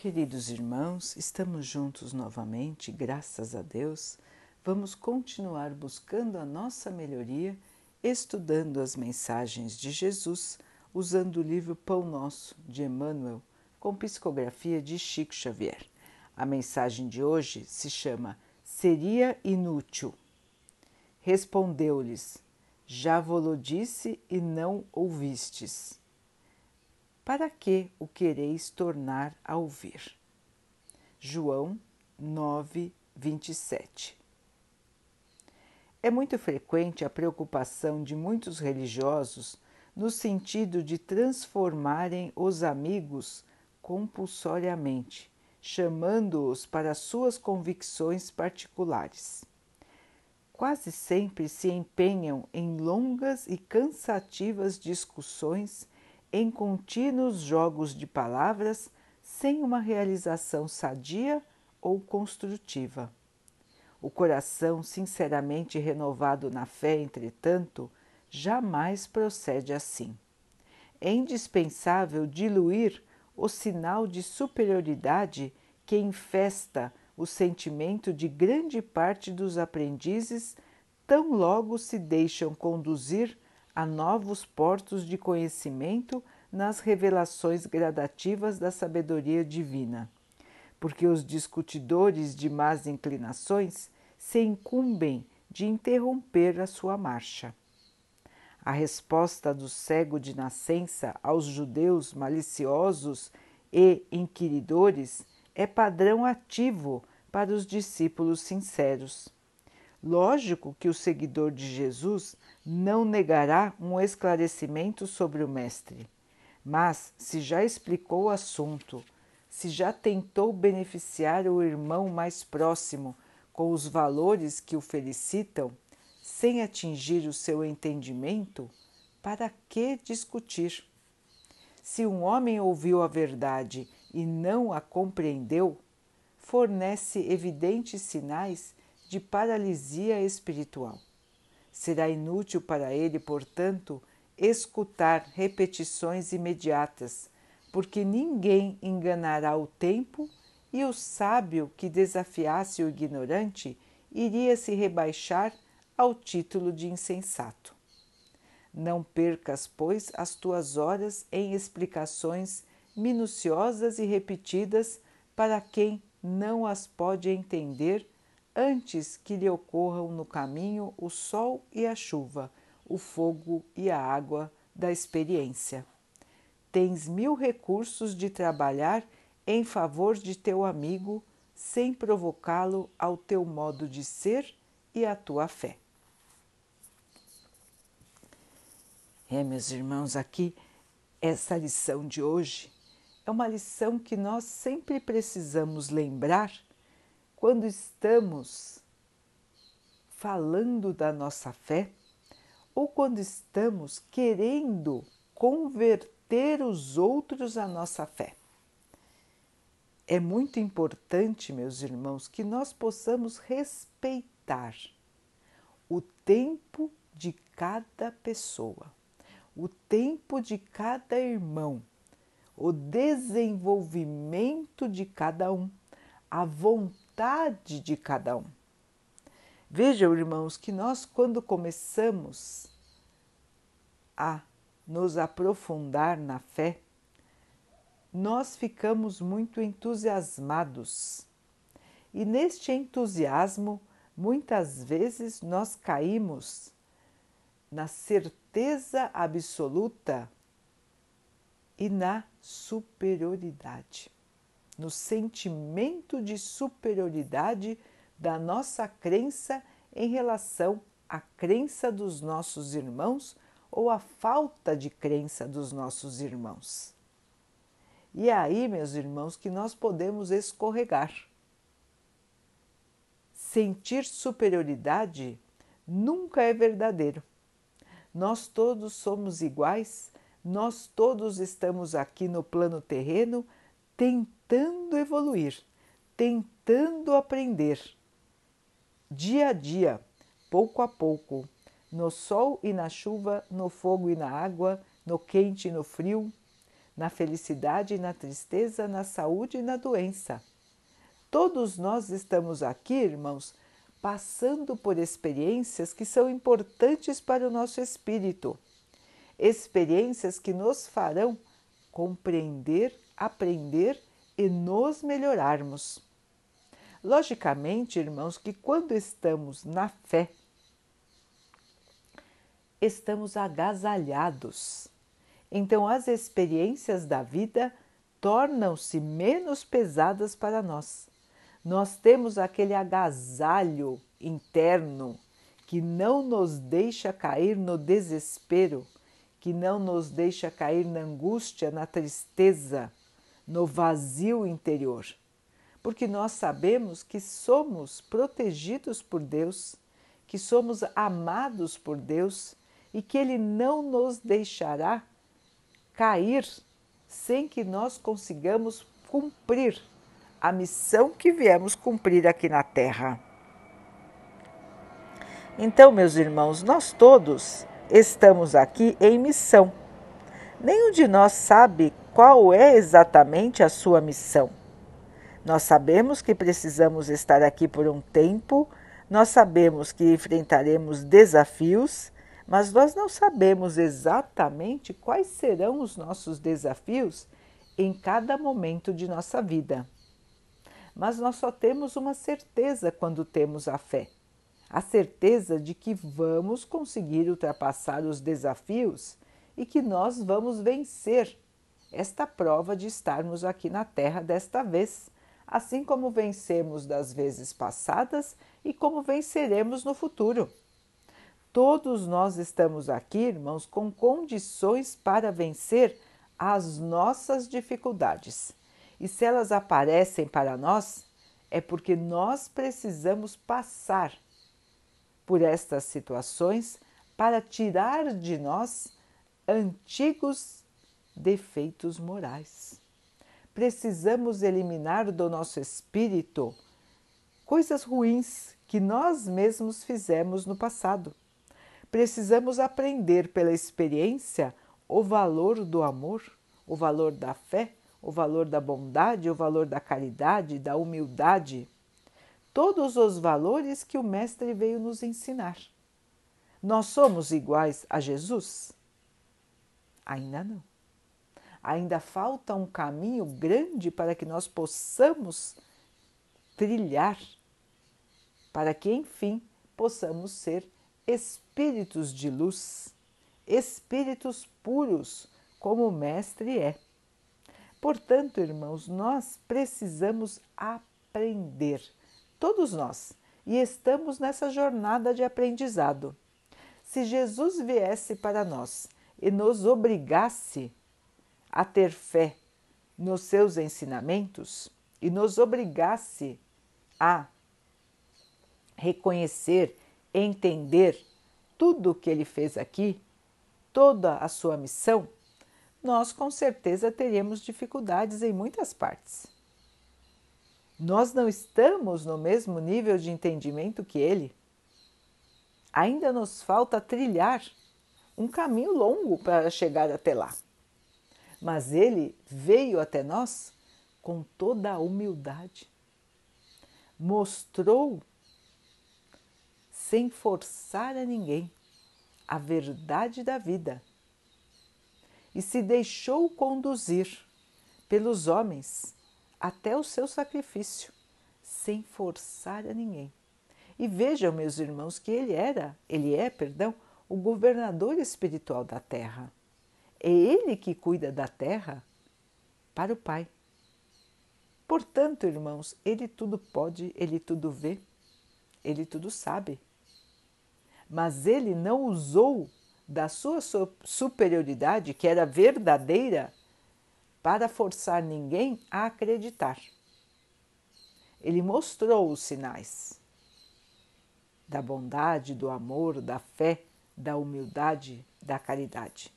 Queridos irmãos, estamos juntos novamente, graças a Deus. Vamos continuar buscando a nossa melhoria, estudando as mensagens de Jesus, usando o livro Pão Nosso de Emmanuel, com psicografia de Chico Xavier. A mensagem de hoje se chama Seria inútil. Respondeu-lhes: Já vos disse e não ouvistes para que o quereis tornar a ouvir? João 9, 27 É muito frequente a preocupação de muitos religiosos no sentido de transformarem os amigos compulsoriamente, chamando-os para suas convicções particulares. Quase sempre se empenham em longas e cansativas discussões em contínuos jogos de palavras sem uma realização sadia ou construtiva. O coração sinceramente renovado na fé, entretanto, jamais procede assim. É indispensável diluir o sinal de superioridade que infesta o sentimento de grande parte dos aprendizes, tão logo se deixam conduzir a novos portos de conhecimento nas revelações gradativas da sabedoria divina, porque os discutidores de más inclinações se incumbem de interromper a sua marcha. A resposta do cego de nascença aos judeus maliciosos e inquiridores é padrão ativo para os discípulos sinceros. Lógico que o seguidor de Jesus não negará um esclarecimento sobre o Mestre, mas se já explicou o assunto, se já tentou beneficiar o irmão mais próximo com os valores que o felicitam, sem atingir o seu entendimento, para que discutir? Se um homem ouviu a verdade e não a compreendeu, fornece evidentes sinais de paralisia espiritual. Será inútil para ele, portanto, escutar repetições imediatas, porque ninguém enganará o tempo e o sábio que desafiasse o ignorante iria se rebaixar ao título de insensato. Não percas, pois, as tuas horas em explicações minuciosas e repetidas para quem não as pode entender antes que lhe ocorram no caminho o sol e a chuva, o fogo e a água da experiência. Tens mil recursos de trabalhar em favor de teu amigo sem provocá-lo ao teu modo de ser e à tua fé. É, meus irmãos, aqui essa lição de hoje é uma lição que nós sempre precisamos lembrar quando estamos falando da nossa fé ou quando estamos querendo converter os outros à nossa fé. É muito importante, meus irmãos, que nós possamos respeitar o tempo de cada pessoa, o tempo de cada irmão, o desenvolvimento de cada um, a vontade vontade de cada um. Vejam, irmãos, que nós, quando começamos a nos aprofundar na fé, nós ficamos muito entusiasmados. E neste entusiasmo, muitas vezes nós caímos na certeza absoluta e na superioridade no sentimento de superioridade da nossa crença em relação à crença dos nossos irmãos ou à falta de crença dos nossos irmãos. E é aí, meus irmãos, que nós podemos escorregar. Sentir superioridade nunca é verdadeiro. Nós todos somos iguais, nós todos estamos aqui no plano terreno tentando evoluir, tentando aprender. Dia a dia, pouco a pouco, no sol e na chuva, no fogo e na água, no quente e no frio, na felicidade e na tristeza, na saúde e na doença. Todos nós estamos aqui, irmãos, passando por experiências que são importantes para o nosso espírito, experiências que nos farão compreender, aprender e nos melhorarmos. Logicamente, irmãos, que quando estamos na fé, estamos agasalhados. Então, as experiências da vida tornam-se menos pesadas para nós. Nós temos aquele agasalho interno que não nos deixa cair no desespero, que não nos deixa cair na angústia, na tristeza, no vazio interior. Porque nós sabemos que somos protegidos por Deus, que somos amados por Deus e que Ele não nos deixará cair sem que nós consigamos cumprir a missão que viemos cumprir aqui na Terra. Então, meus irmãos, nós todos estamos aqui em missão. Nenhum de nós sabe qual é exatamente a sua missão. Nós sabemos que precisamos estar aqui por um tempo, nós sabemos que enfrentaremos desafios mas nós não sabemos exatamente quais serão os nossos desafios em cada momento de nossa vida. Mas nós só temos uma certeza quando temos a fé: a certeza de que vamos conseguir ultrapassar os desafios e que nós vamos vencer esta prova de estarmos aqui na Terra desta vez, assim como vencemos das vezes passadas e como venceremos no futuro. Todos nós estamos aqui, irmãos, com condições para vencer as nossas dificuldades. E se elas aparecem para nós, é porque nós precisamos passar por estas situações para tirar de nós antigos defeitos morais. Precisamos eliminar do nosso espírito coisas ruins que nós mesmos fizemos no passado precisamos aprender pela experiência o valor do amor, o valor da fé, o valor da bondade, o valor da caridade, da humildade. Todos os valores que o Mestre veio nos ensinar. Nós somos iguais a Jesus? Ainda não. Ainda falta um caminho grande para que nós possamos trilhar, para que, enfim, possamos ser espíritos de luz, espíritos puros, como o Mestre é. Portanto, irmãos, nós precisamos aprender, todos nós, e estamos nessa jornada de aprendizado. Se Jesus viesse para nós e nos obrigasse a ter fé nos seus ensinamentos e nos obrigasse a reconhecer entender tudo o que ele fez aqui, toda a sua missão, nós com certeza teríamos dificuldades em muitas partes. Nós não estamos no mesmo nível de entendimento que ele. Ainda nos falta trilhar um caminho longo para chegar até lá. Mas ele veio até nós com toda a humildade. Mostrou sem forçar a ninguém a verdade da vida e se deixou conduzir pelos homens até o seu sacrifício, sem forçar a ninguém. E vejam, meus irmãos, que ele era, ele é, perdão, o governador espiritual da terra. É ele que cuida da terra para o Pai. Portanto, irmãos, ele tudo pode, ele tudo vê, ele tudo sabe mas ele não usou da sua superioridade, que era verdadeira, para forçar ninguém a acreditar. Ele mostrou os sinais da bondade, do amor, da fé, da humildade, da caridade.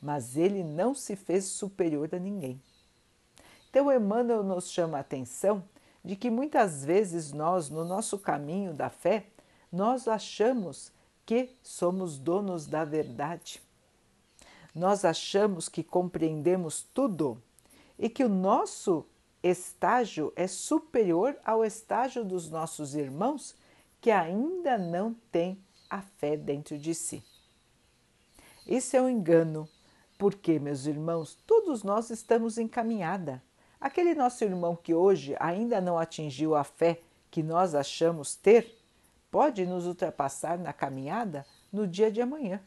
Mas ele não se fez superior a ninguém. Então, Emmanuel nos chama a atenção de que muitas vezes nós, no nosso caminho da fé, nós achamos que somos donos da verdade. nós achamos que compreendemos tudo e que o nosso estágio é superior ao estágio dos nossos irmãos que ainda não têm a fé dentro de si. Isso é um engano, porque, meus irmãos, todos nós estamos em caminhada. Aquele nosso irmão que hoje ainda não atingiu a fé que nós achamos ter, pode nos ultrapassar na caminhada no dia de amanhã.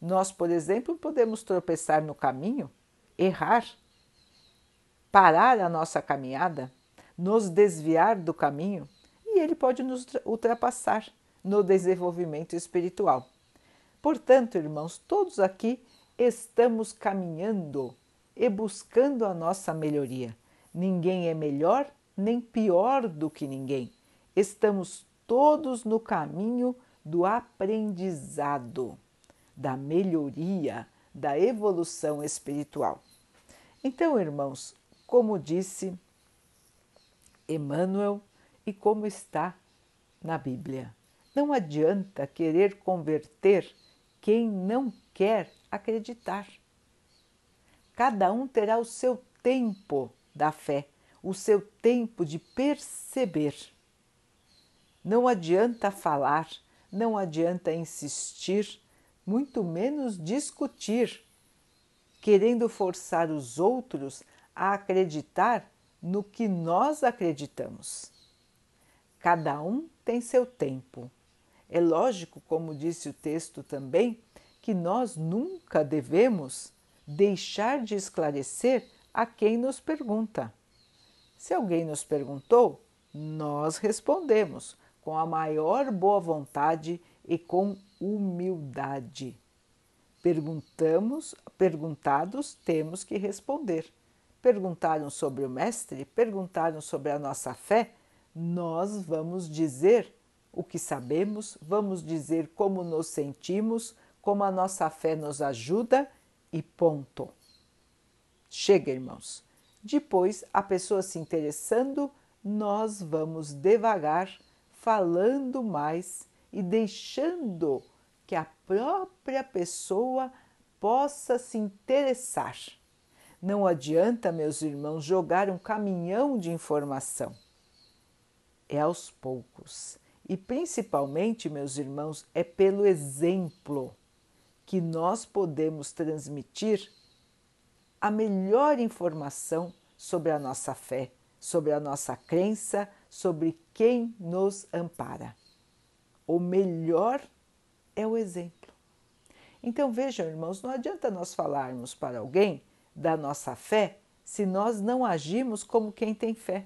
Nós, por exemplo, podemos tropeçar no caminho, errar, parar a nossa caminhada, nos desviar do caminho e ele pode nos ultrapassar no desenvolvimento espiritual. Portanto, irmãos, todos aqui estamos caminhando e buscando a nossa melhoria. Ninguém é melhor nem pior do que ninguém. Estamos todos no caminho do aprendizado, da melhoria, da evolução espiritual. Então, irmãos, como disse Emmanuel e como está na Bíblia, não adianta querer converter quem não quer acreditar. Cada um terá o seu tempo da fé, o seu tempo de perceber. Não adianta falar, não adianta insistir, muito menos discutir, querendo forçar os outros a acreditar no que nós acreditamos. Cada um tem seu tempo. É lógico, como disse o texto também, que nós nunca devemos deixar de esclarecer a quem nos pergunta. Se alguém nos perguntou, nós respondemos com a maior boa vontade e com humildade. Perguntamos, perguntados, temos que responder. Perguntaram sobre o Mestre, perguntaram sobre a nossa fé, nós vamos dizer o que sabemos, vamos dizer como nos sentimos, como a nossa fé nos ajuda e ponto. Chega, irmãos. Depois, a pessoa se interessando, nós vamos devagar falando mais e deixando que a própria pessoa possa se interessar. Não adianta, meus irmãos, jogar um caminhão de informação. É aos poucos. E principalmente, meus irmãos, é pelo exemplo que nós podemos transmitir a melhor informação sobre a nossa fé, sobre a nossa crença, sobre quem nos ampara. O melhor é o exemplo. Então vejam, irmãos, não adianta nós falarmos para alguém da nossa fé se nós não agimos como quem tem fé.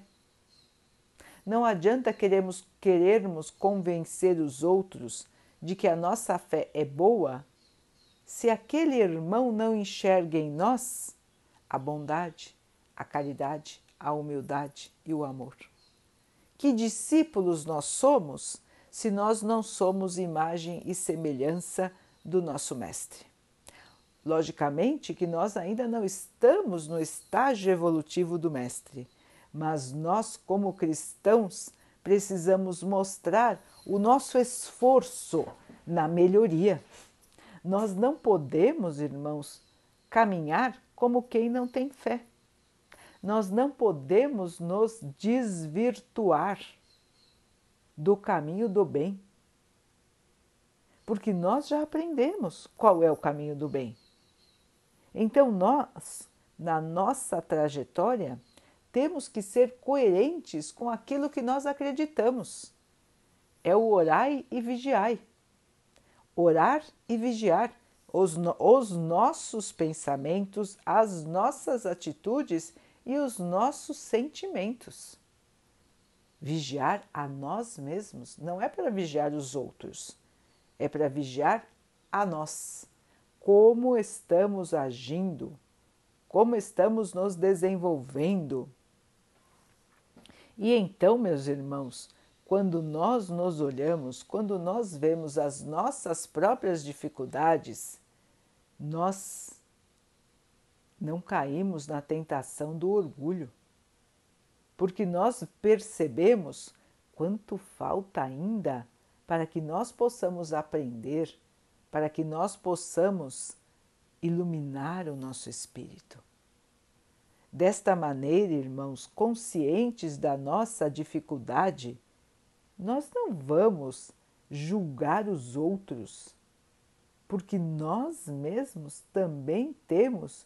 Não adianta queremos, querermos convencer os outros de que a nossa fé é boa se aquele irmão não enxerga em nós a bondade, a caridade, a humildade e o amor. Que discípulos nós somos se nós não somos imagem e semelhança do nosso Mestre? Logicamente que nós ainda não estamos no estágio evolutivo do Mestre, mas nós, como cristãos, precisamos mostrar o nosso esforço na melhoria. Nós não podemos, irmãos, caminhar como quem não tem fé. Nós não podemos nos desvirtuar do caminho do bem, porque nós já aprendemos qual é o caminho do bem. Então, nós, na nossa trajetória, temos que ser coerentes com aquilo que nós acreditamos. É o orai e vigiai. Orar e vigiar os, os nossos pensamentos, as nossas atitudes e os nossos sentimentos. Vigiar a nós mesmos não é para vigiar os outros, é para vigiar a nós. Como estamos agindo, como estamos nos desenvolvendo. E então, meus irmãos, quando nós nos olhamos, quando nós vemos as nossas próprias dificuldades, nós não caímos na tentação do orgulho, porque nós percebemos quanto falta ainda para que nós possamos aprender, para que nós possamos iluminar o nosso espírito. Desta maneira, irmãos, conscientes da nossa dificuldade, nós não vamos julgar os outros, porque nós mesmos também temos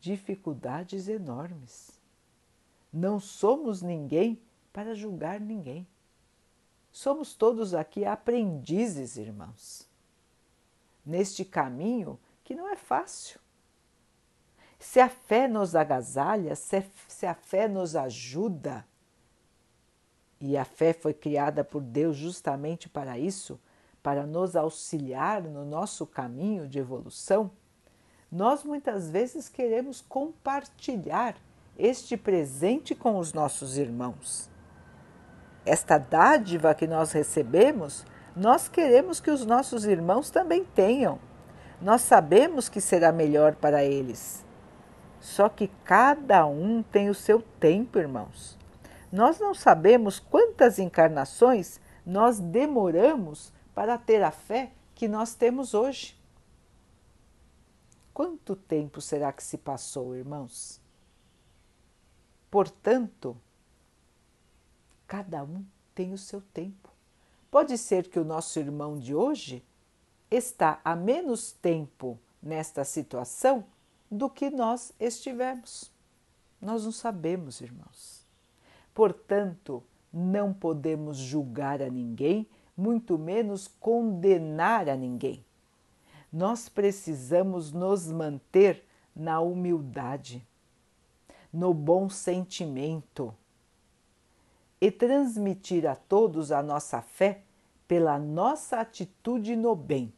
dificuldades enormes. Não somos ninguém para julgar ninguém. Somos todos aqui aprendizes, irmãos, neste caminho que não é fácil se a fé nos agasalha, se a fé nos ajuda, e a fé foi criada por Deus justamente para isso, para nos auxiliar no nosso caminho de evolução, nós muitas vezes queremos compartilhar este presente com os nossos irmãos. Esta dádiva que nós recebemos, nós queremos que os nossos irmãos também tenham. Nós sabemos que será melhor para eles. Só que cada um tem o seu tempo, irmãos. Nós não sabemos quantas encarnações nós demoramos para ter a fé que nós temos hoje. Quanto tempo será que se passou, irmãos? Portanto, cada um tem o seu tempo. Pode ser que o nosso irmão de hoje está há menos tempo nesta situação do que nós estivemos. Nós não sabemos, irmãos. Portanto, não podemos julgar a ninguém, muito menos condenar a ninguém. Nós precisamos nos manter na humildade, no bom sentimento e transmitir a todos a nossa fé pela nossa atitude no bem,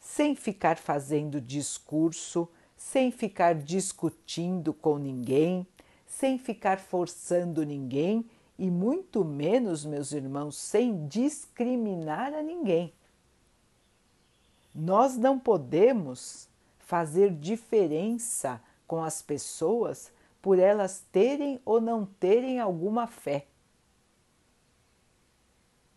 sem ficar fazendo discurso sem ficar discutindo com ninguém, sem ficar forçando ninguém e muito menos, meus irmãos, sem discriminar a ninguém. Nós não podemos fazer diferença com as pessoas por elas terem ou não terem alguma fé.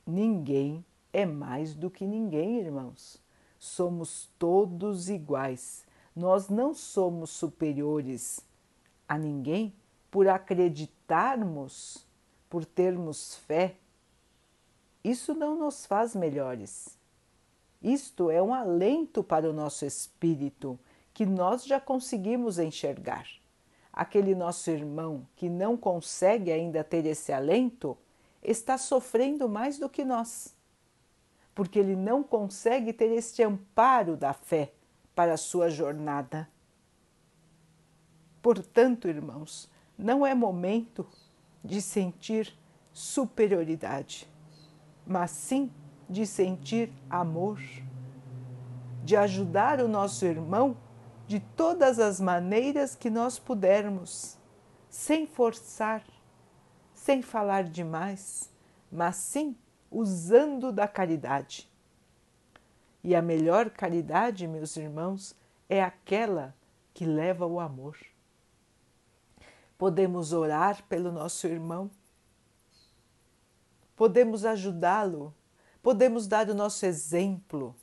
Ninguém é mais do que ninguém, irmãos. Somos todos iguais nós não somos superiores a ninguém por acreditarmos, por termos fé. Isso não nos faz melhores. Isto é um alento para o nosso espírito que nós já conseguimos enxergar. Aquele nosso irmão que não consegue ainda ter esse alento está sofrendo mais do que nós, porque ele não consegue ter este amparo da fé para a sua jornada. Portanto, irmãos, não é momento de sentir superioridade, mas sim de sentir amor, de ajudar o nosso irmão de todas as maneiras que nós pudermos, sem forçar, sem falar demais, mas sim usando da caridade. E a melhor caridade, meus irmãos, é aquela que leva o amor. Podemos orar pelo nosso irmão, podemos ajudá-lo, podemos dar o nosso exemplo,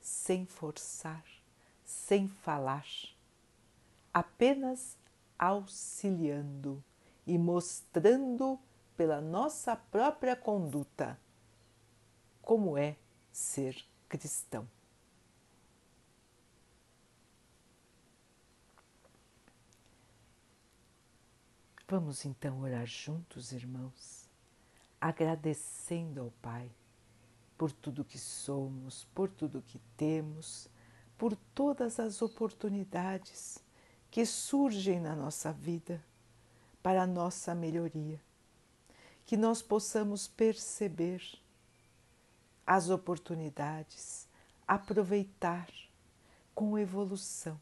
sem forçar, sem falar, apenas auxiliando e mostrando pela nossa própria conduta como é ser cristão. Vamos então orar juntos, irmãos, agradecendo ao Pai por tudo que somos, por tudo que temos, por todas as oportunidades que surgem na nossa vida para a nossa melhoria. Que nós possamos perceber as oportunidades, aproveitar com evolução,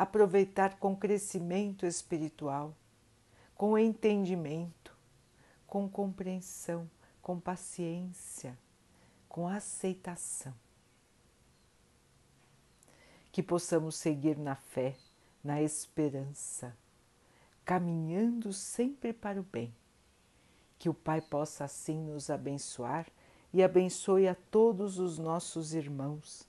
aproveitar com crescimento espiritual, com entendimento, com compreensão, com paciência, com aceitação. Que possamos seguir na fé, na esperança, caminhando sempre para o bem. Que o Pai possa assim nos abençoar e abençoe a todos os nossos irmãos,